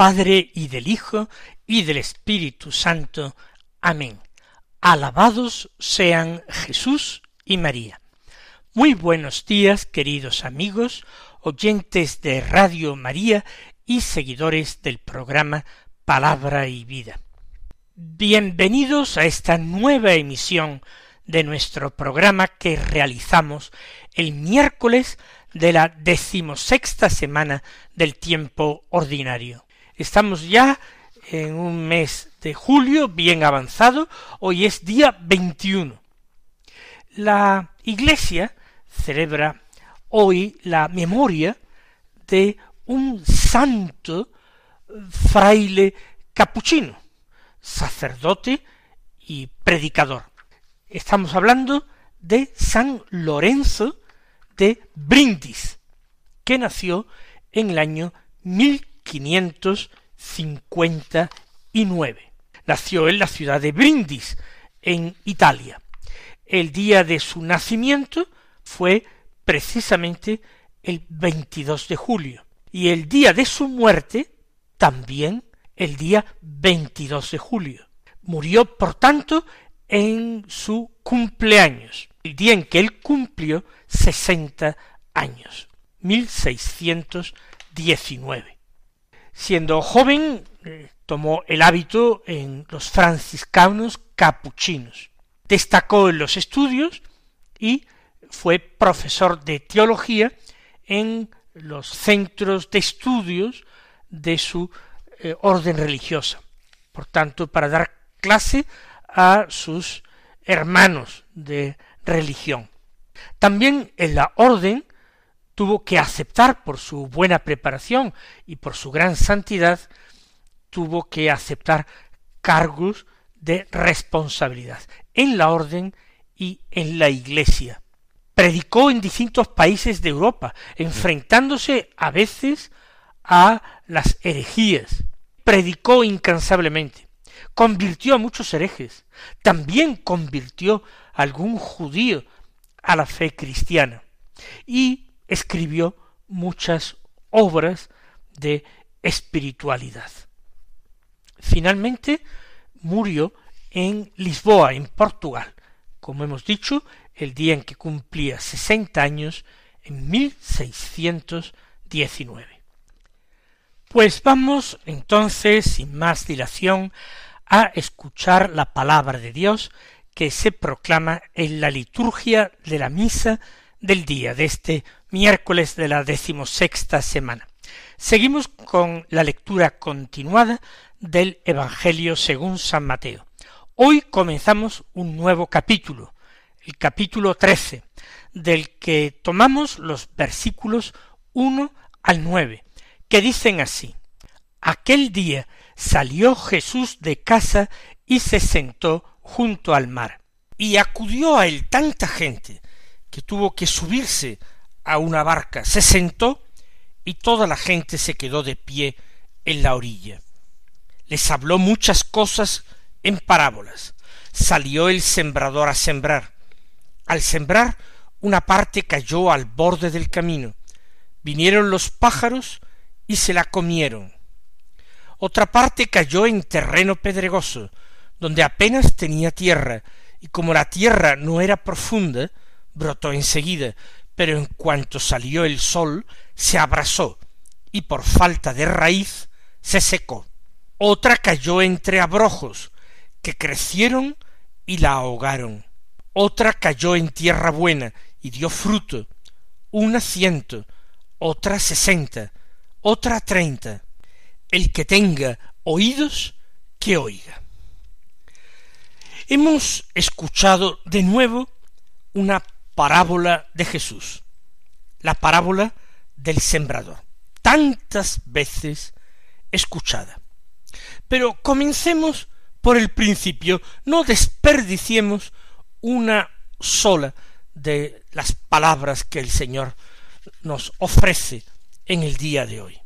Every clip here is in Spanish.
Padre y del Hijo y del Espíritu Santo. Amén. Alabados sean Jesús y María. Muy buenos días, queridos amigos, oyentes de Radio María y seguidores del programa Palabra y Vida. Bienvenidos a esta nueva emisión de nuestro programa que realizamos el miércoles de la decimosexta semana del tiempo ordinario. Estamos ya en un mes de julio bien avanzado, hoy es día 21. La Iglesia celebra hoy la memoria de un santo fraile capuchino, sacerdote y predicador. Estamos hablando de San Lorenzo de Brindis, que nació en el año 1559. Nació en la ciudad de Brindis, en Italia. El día de su nacimiento fue precisamente el 22 de julio y el día de su muerte también el día 22 de julio. Murió, por tanto, en su cumpleaños, el día en que él cumplió sesenta años, mil seiscientos diecinueve. Siendo joven, eh, tomó el hábito en los franciscanos capuchinos. Destacó en los estudios y fue profesor de teología en los centros de estudios de su eh, orden religiosa. Por tanto, para dar clase a sus hermanos de religión. También en la orden tuvo que aceptar por su buena preparación y por su gran santidad, tuvo que aceptar cargos de responsabilidad en la orden y en la iglesia. Predicó en distintos países de Europa, enfrentándose a veces a las herejías. Predicó incansablemente convirtió a muchos herejes, también convirtió a algún judío a la fe cristiana y escribió muchas obras de espiritualidad. Finalmente murió en Lisboa, en Portugal, como hemos dicho, el día en que cumplía sesenta años, en 1619. Pues vamos entonces, sin más dilación, a escuchar la palabra de Dios que se proclama en la liturgia de la misa del día de este miércoles de la decimosexta semana. Seguimos con la lectura continuada del Evangelio según San Mateo. Hoy comenzamos un nuevo capítulo, el capítulo trece, del que tomamos los versículos uno al nueve, que dicen así Aquel día salió Jesús de casa y se sentó junto al mar. Y acudió a él tanta gente que tuvo que subirse a una barca. Se sentó y toda la gente se quedó de pie en la orilla. Les habló muchas cosas en parábolas. Salió el sembrador a sembrar. Al sembrar, una parte cayó al borde del camino. Vinieron los pájaros y se la comieron. Otra parte cayó en terreno pedregoso, donde apenas tenía tierra, y como la tierra no era profunda, brotó enseguida, pero en cuanto salió el sol, se abrasó, y por falta de raíz se secó. Otra cayó entre abrojos, que crecieron y la ahogaron. Otra cayó en tierra buena y dio fruto, una ciento, otra sesenta, otra treinta el que tenga oídos, que oiga. Hemos escuchado de nuevo una parábola de Jesús, la parábola del sembrador, tantas veces escuchada. Pero comencemos por el principio, no desperdiciemos una sola de las palabras que el Señor nos ofrece en el día de hoy.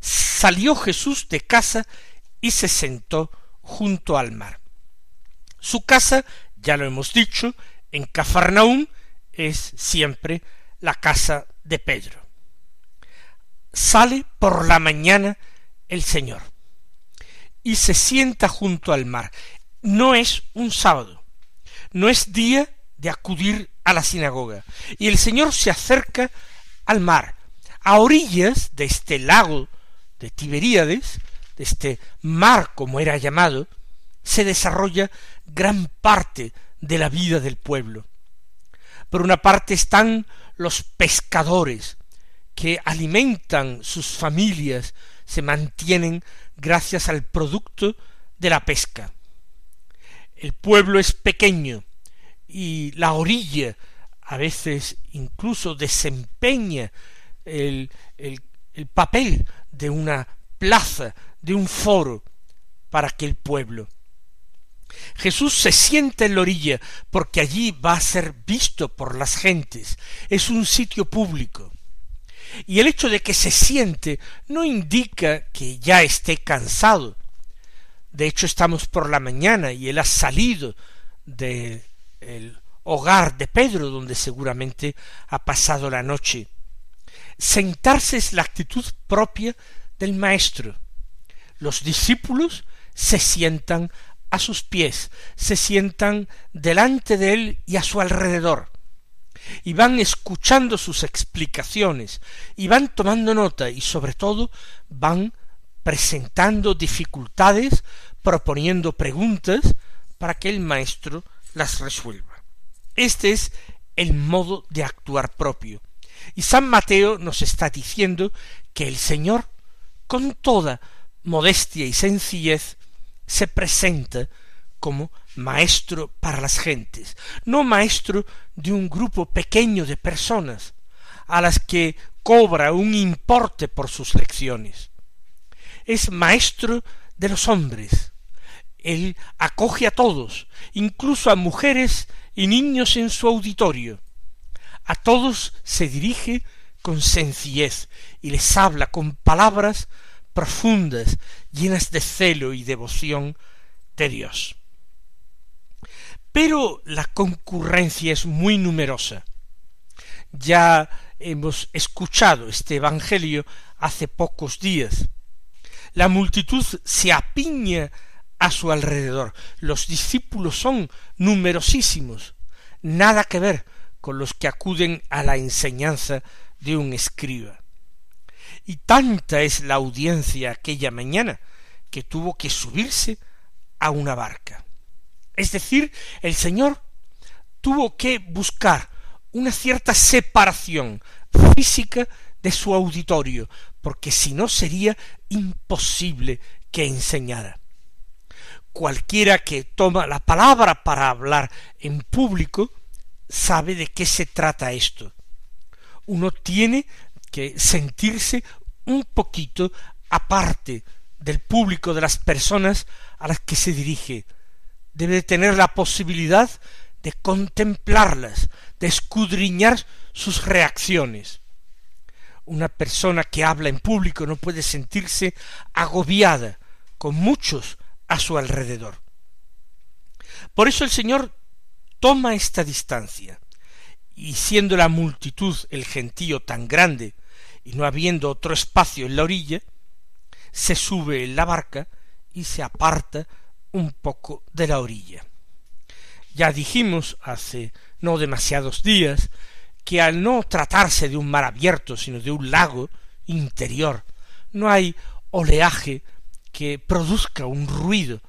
Salió Jesús de casa y se sentó junto al mar. Su casa, ya lo hemos dicho, en Cafarnaúm es siempre la casa de Pedro. Sale por la mañana el Señor y se sienta junto al mar. No es un sábado, no es día de acudir a la sinagoga. Y el Señor se acerca al mar, a orillas de este lago de Tiberíades, de este mar como era llamado, se desarrolla gran parte de la vida del pueblo. Por una parte están los pescadores, que alimentan sus familias, se mantienen gracias al producto de la pesca. El pueblo es pequeño y la orilla a veces incluso desempeña el, el, el papel de una plaza, de un foro para aquel pueblo. Jesús se sienta en la orilla porque allí va a ser visto por las gentes. Es un sitio público. Y el hecho de que se siente no indica que ya esté cansado. De hecho, estamos por la mañana y él ha salido del hogar de Pedro, donde seguramente ha pasado la noche. Sentarse es la actitud propia del Maestro. Los discípulos se sientan a sus pies, se sientan delante de él y a su alrededor y van escuchando sus explicaciones y van tomando nota y sobre todo van presentando dificultades, proponiendo preguntas para que el maestro las resuelva. Este es el modo de actuar propio. Y San Mateo nos está diciendo que el Señor, con toda modestia y sencillez, se presenta como maestro para las gentes, no maestro de un grupo pequeño de personas, a las que cobra un importe por sus lecciones. Es maestro de los hombres. Él acoge a todos, incluso a mujeres y niños en su auditorio. A todos se dirige con sencillez y les habla con palabras profundas, llenas de celo y devoción de Dios. Pero la concurrencia es muy numerosa. Ya hemos escuchado este Evangelio hace pocos días. La multitud se apiña a su alrededor. Los discípulos son numerosísimos. Nada que ver con los que acuden a la enseñanza de un escriba. Y tanta es la audiencia aquella mañana que tuvo que subirse a una barca. Es decir, el Señor tuvo que buscar una cierta separación física de su auditorio, porque si no sería imposible que enseñara. Cualquiera que toma la palabra para hablar en público sabe de qué se trata esto. Uno tiene que sentirse un poquito aparte del público de las personas a las que se dirige, debe tener la posibilidad de contemplarlas, de escudriñar sus reacciones. Una persona que habla en público no puede sentirse agobiada con muchos a su alrededor. Por eso el Señor toma esta distancia, y siendo la multitud el gentío tan grande, y no habiendo otro espacio en la orilla, se sube en la barca y se aparta un poco de la orilla. Ya dijimos hace no demasiados días que al no tratarse de un mar abierto, sino de un lago interior, no hay oleaje que produzca un ruido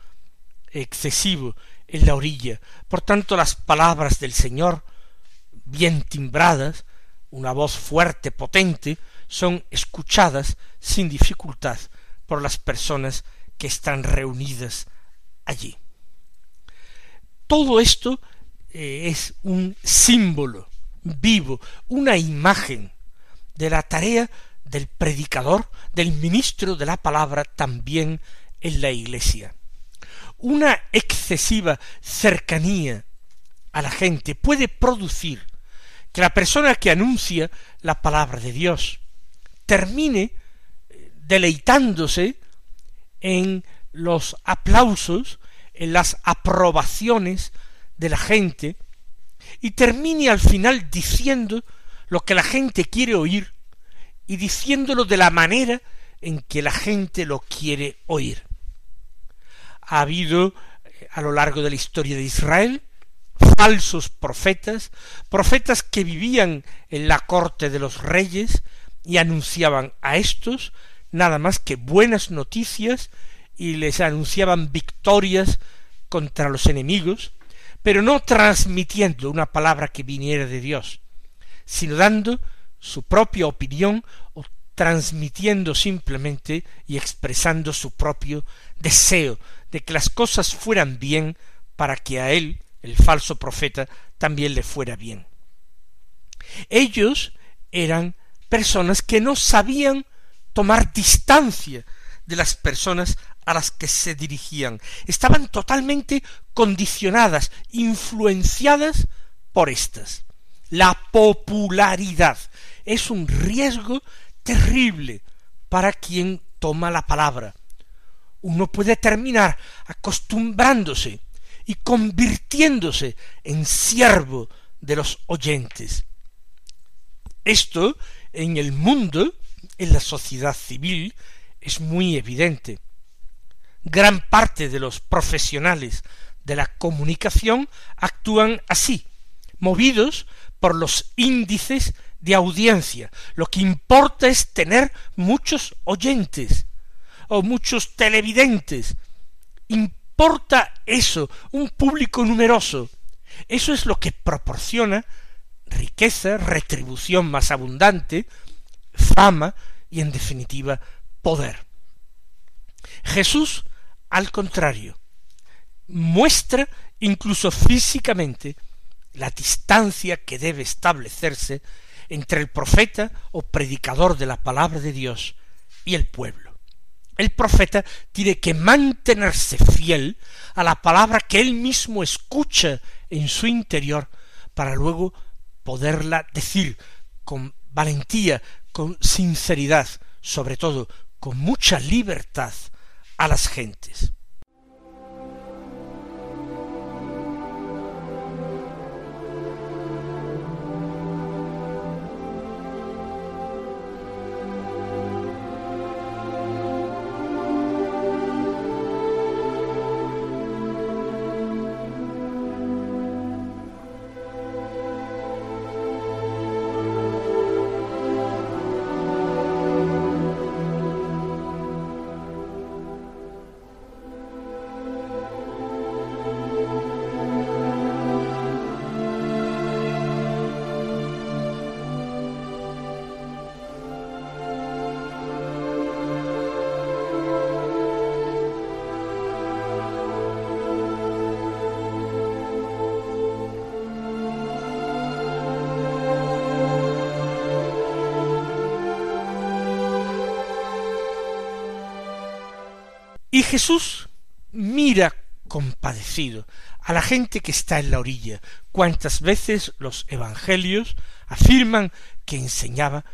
excesivo en la orilla. Por tanto, las palabras del Señor, bien timbradas, una voz fuerte, potente, son escuchadas sin dificultad por las personas que están reunidas allí. Todo esto eh, es un símbolo vivo, una imagen de la tarea del predicador, del ministro de la palabra también en la iglesia. una excesiva cercanía a la gente puede producir que la persona que anuncia la palabra de Dios termine eh, deleitándose en los aplausos, en las aprobaciones de la gente, y termine al final diciendo lo que la gente quiere oír y diciéndolo de la manera en que la gente lo quiere oír. Ha habido eh, a lo largo de la historia de Israel falsos profetas, profetas que vivían en la corte de los reyes y anunciaban a estos nada más que buenas noticias y les anunciaban victorias contra los enemigos, pero no transmitiendo una palabra que viniera de Dios, sino dando su propia opinión o transmitiendo simplemente y expresando su propio deseo de que las cosas fueran bien para que a él el falso profeta, también le fuera bien. Ellos eran personas que no sabían tomar distancia de las personas a las que se dirigían. Estaban totalmente condicionadas, influenciadas por éstas. La popularidad es un riesgo terrible para quien toma la palabra. Uno puede terminar acostumbrándose y convirtiéndose en siervo de los oyentes. Esto en el mundo, en la sociedad civil, es muy evidente. Gran parte de los profesionales de la comunicación actúan así, movidos por los índices de audiencia. Lo que importa es tener muchos oyentes o muchos televidentes importa eso, un público numeroso. Eso es lo que proporciona riqueza, retribución más abundante, fama y en definitiva poder. Jesús, al contrario, muestra incluso físicamente la distancia que debe establecerse entre el profeta o predicador de la palabra de Dios y el pueblo. El profeta tiene que mantenerse fiel a la palabra que él mismo escucha en su interior para luego poderla decir con valentía, con sinceridad, sobre todo con mucha libertad a las gentes. Y Jesús mira compadecido a la gente que está en la orilla. Cuántas veces los evangelios afirman que enseñaba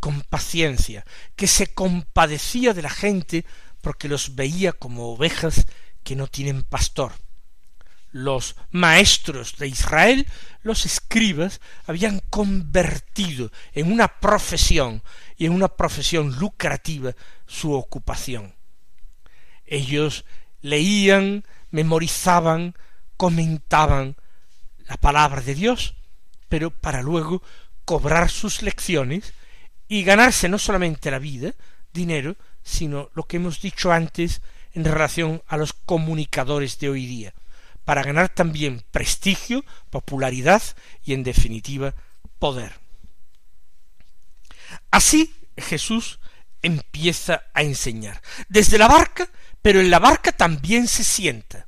con paciencia, que se compadecía de la gente porque los veía como ovejas que no tienen pastor. Los maestros de Israel, los escribas, habían convertido en una profesión y en una profesión lucrativa su ocupación. Ellos leían, memorizaban, comentaban la palabra de Dios, pero para luego cobrar sus lecciones y ganarse no solamente la vida, dinero, sino lo que hemos dicho antes en relación a los comunicadores de hoy día, para ganar también prestigio, popularidad y en definitiva poder. Así Jesús empieza a enseñar. Desde la barca pero en la barca también se sienta.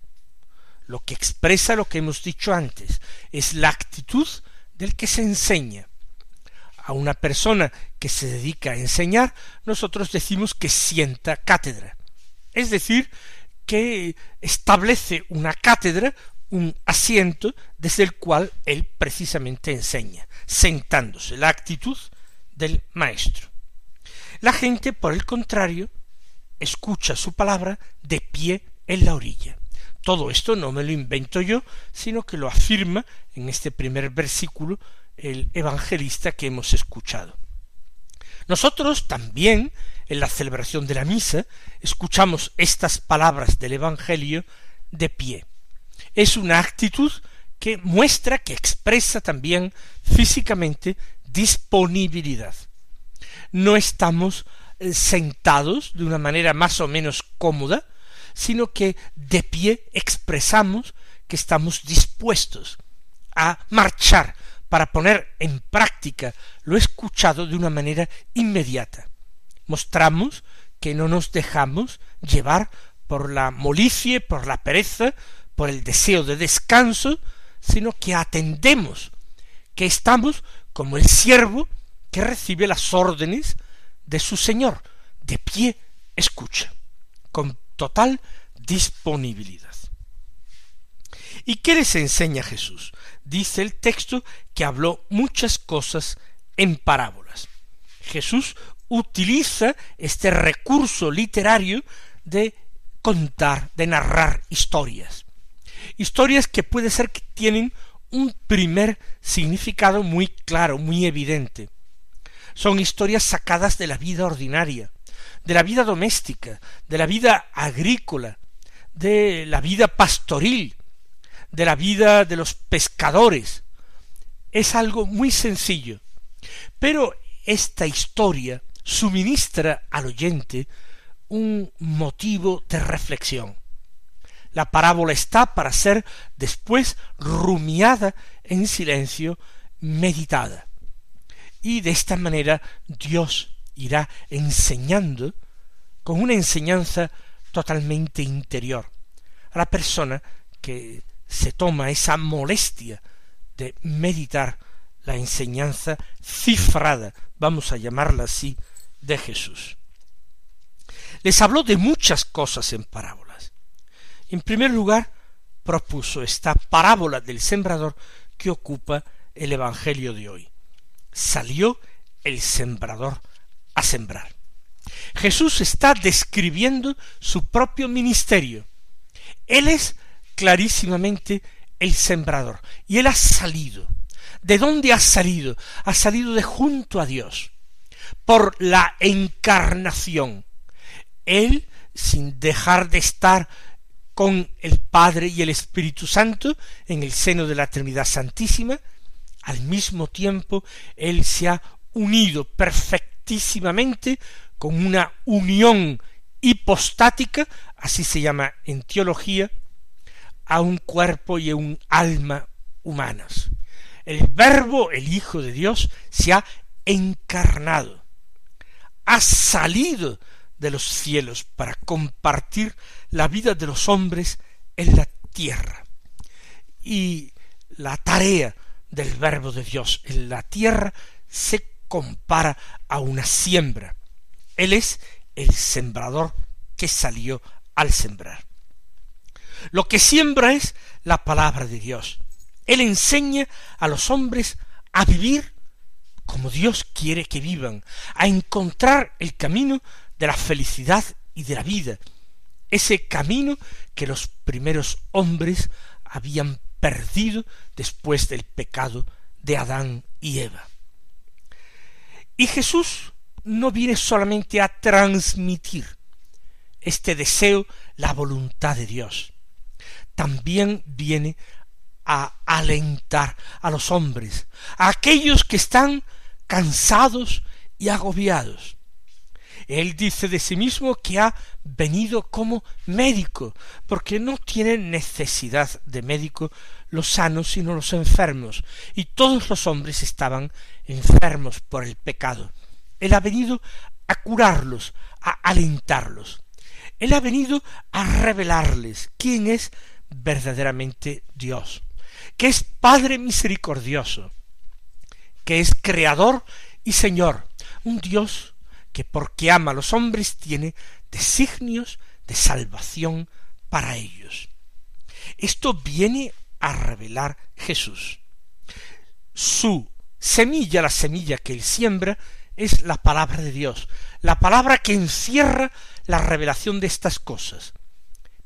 Lo que expresa lo que hemos dicho antes, es la actitud del que se enseña. A una persona que se dedica a enseñar, nosotros decimos que sienta cátedra. Es decir, que establece una cátedra, un asiento desde el cual él precisamente enseña, sentándose, la actitud del maestro. La gente, por el contrario, escucha su palabra de pie en la orilla. Todo esto no me lo invento yo, sino que lo afirma en este primer versículo el evangelista que hemos escuchado. Nosotros también, en la celebración de la misa, escuchamos estas palabras del Evangelio de pie. Es una actitud que muestra, que expresa también físicamente disponibilidad. No estamos sentados de una manera más o menos cómoda, sino que de pie expresamos que estamos dispuestos a marchar para poner en práctica lo escuchado de una manera inmediata. Mostramos que no nos dejamos llevar por la molicie, por la pereza, por el deseo de descanso, sino que atendemos, que estamos como el siervo que recibe las órdenes de su Señor, de pie escucha, con total disponibilidad. ¿Y qué les enseña Jesús? Dice el texto que habló muchas cosas en parábolas. Jesús utiliza este recurso literario de contar, de narrar historias. Historias que puede ser que tienen un primer significado muy claro, muy evidente. Son historias sacadas de la vida ordinaria, de la vida doméstica, de la vida agrícola, de la vida pastoril, de la vida de los pescadores. Es algo muy sencillo. Pero esta historia suministra al oyente un motivo de reflexión. La parábola está para ser después rumiada en silencio, meditada. Y de esta manera Dios irá enseñando con una enseñanza totalmente interior a la persona que se toma esa molestia de meditar la enseñanza cifrada, vamos a llamarla así, de Jesús. Les habló de muchas cosas en parábolas. En primer lugar, propuso esta parábola del sembrador que ocupa el Evangelio de hoy. Salió el sembrador a sembrar. Jesús está describiendo su propio ministerio. Él es clarísimamente el sembrador y él ha salido. ¿De dónde ha salido? Ha salido de junto a Dios por la encarnación. Él, sin dejar de estar con el Padre y el Espíritu Santo en el seno de la Trinidad Santísima, al mismo tiempo Él se ha unido perfectísimamente con una unión hipostática, así se llama en teología, a un cuerpo y a un alma humanas. El Verbo, el Hijo de Dios, se ha encarnado, ha salido de los cielos para compartir la vida de los hombres en la tierra. Y la tarea del Verbo de Dios en la tierra se compara a una siembra. Él es el sembrador que salió al sembrar. Lo que siembra es la palabra de Dios. Él enseña a los hombres a vivir como Dios quiere que vivan, a encontrar el camino de la felicidad y de la vida, ese camino que los primeros hombres habían perdido después del pecado de Adán y Eva. Y Jesús no viene solamente a transmitir este deseo, la voluntad de Dios, también viene a alentar a los hombres, a aquellos que están cansados y agobiados. Él dice de sí mismo que ha venido como médico, porque no tienen necesidad de médico los sanos sino los enfermos, y todos los hombres estaban enfermos por el pecado. Él ha venido a curarlos, a alentarlos. Él ha venido a revelarles quién es verdaderamente Dios, que es Padre misericordioso, que es Creador y Señor, un Dios que porque ama a los hombres tiene designios de salvación para ellos. Esto viene a revelar Jesús. Su semilla, la semilla que él siembra, es la palabra de Dios, la palabra que encierra la revelación de estas cosas.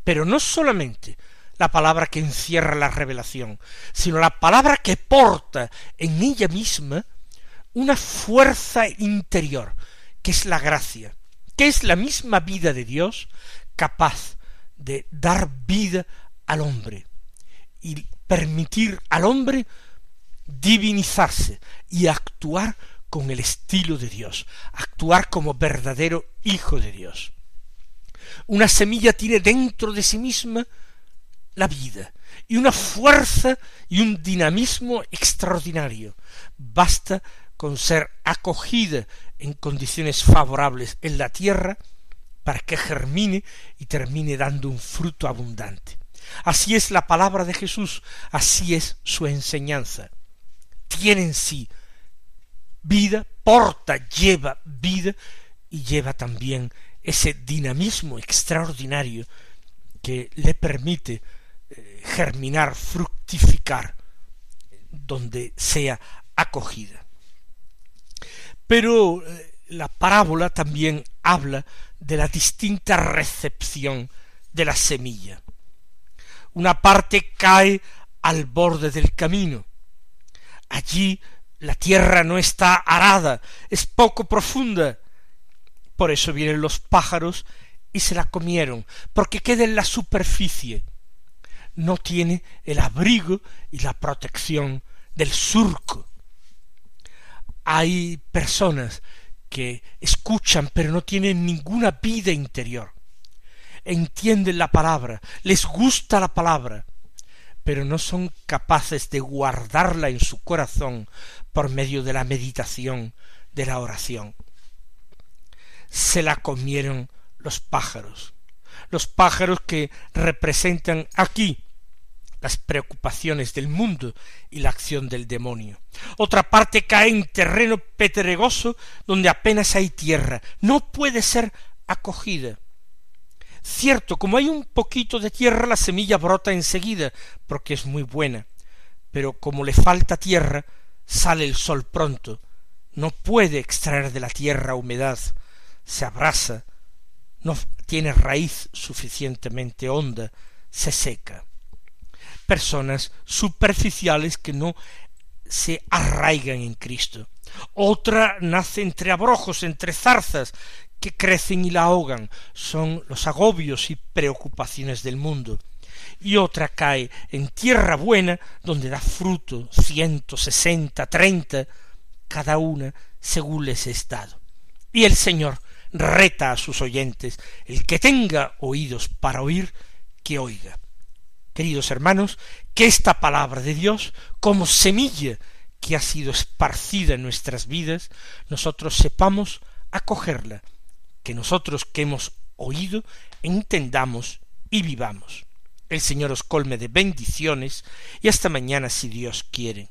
Pero no solamente la palabra que encierra la revelación, sino la palabra que porta en ella misma una fuerza interior, que es la gracia, que es la misma vida de Dios capaz de dar vida al hombre y permitir al hombre divinizarse y actuar con el estilo de Dios, actuar como verdadero hijo de Dios. Una semilla tiene dentro de sí misma la vida y una fuerza y un dinamismo extraordinario. Basta con ser acogida en condiciones favorables en la tierra para que germine y termine dando un fruto abundante. Así es la palabra de Jesús, así es su enseñanza. Tiene en sí vida, porta, lleva vida y lleva también ese dinamismo extraordinario que le permite eh, germinar, fructificar, donde sea acogida. Pero eh, la parábola también habla de la distinta recepción de la semilla. Una parte cae al borde del camino. Allí la tierra no está arada, es poco profunda. Por eso vienen los pájaros y se la comieron, porque queda en la superficie. No tiene el abrigo y la protección del surco. Hay personas que escuchan pero no tienen ninguna vida interior. Entienden la palabra, les gusta la palabra, pero no son capaces de guardarla en su corazón por medio de la meditación, de la oración. Se la comieron los pájaros, los pájaros que representan aquí las preocupaciones del mundo y la acción del demonio. Otra parte cae en terreno pedregoso donde apenas hay tierra, no puede ser acogida. Cierto, como hay un poquito de tierra, la semilla brota enseguida, porque es muy buena, pero como le falta tierra, sale el sol pronto, no puede extraer de la tierra humedad, se abrasa, no tiene raíz suficientemente honda, se seca personas superficiales que no se arraigan en Cristo. Otra nace entre abrojos, entre zarzas, que crecen y la ahogan, son los agobios y preocupaciones del mundo. Y otra cae en tierra buena, donde da fruto ciento sesenta, treinta, cada una según les estado. Y el Señor reta a sus oyentes, el que tenga oídos para oír, que oiga queridos hermanos, que esta palabra de Dios, como semilla que ha sido esparcida en nuestras vidas, nosotros sepamos acogerla, que nosotros que hemos oído entendamos y vivamos. El Señor os colme de bendiciones y hasta mañana si Dios quiere.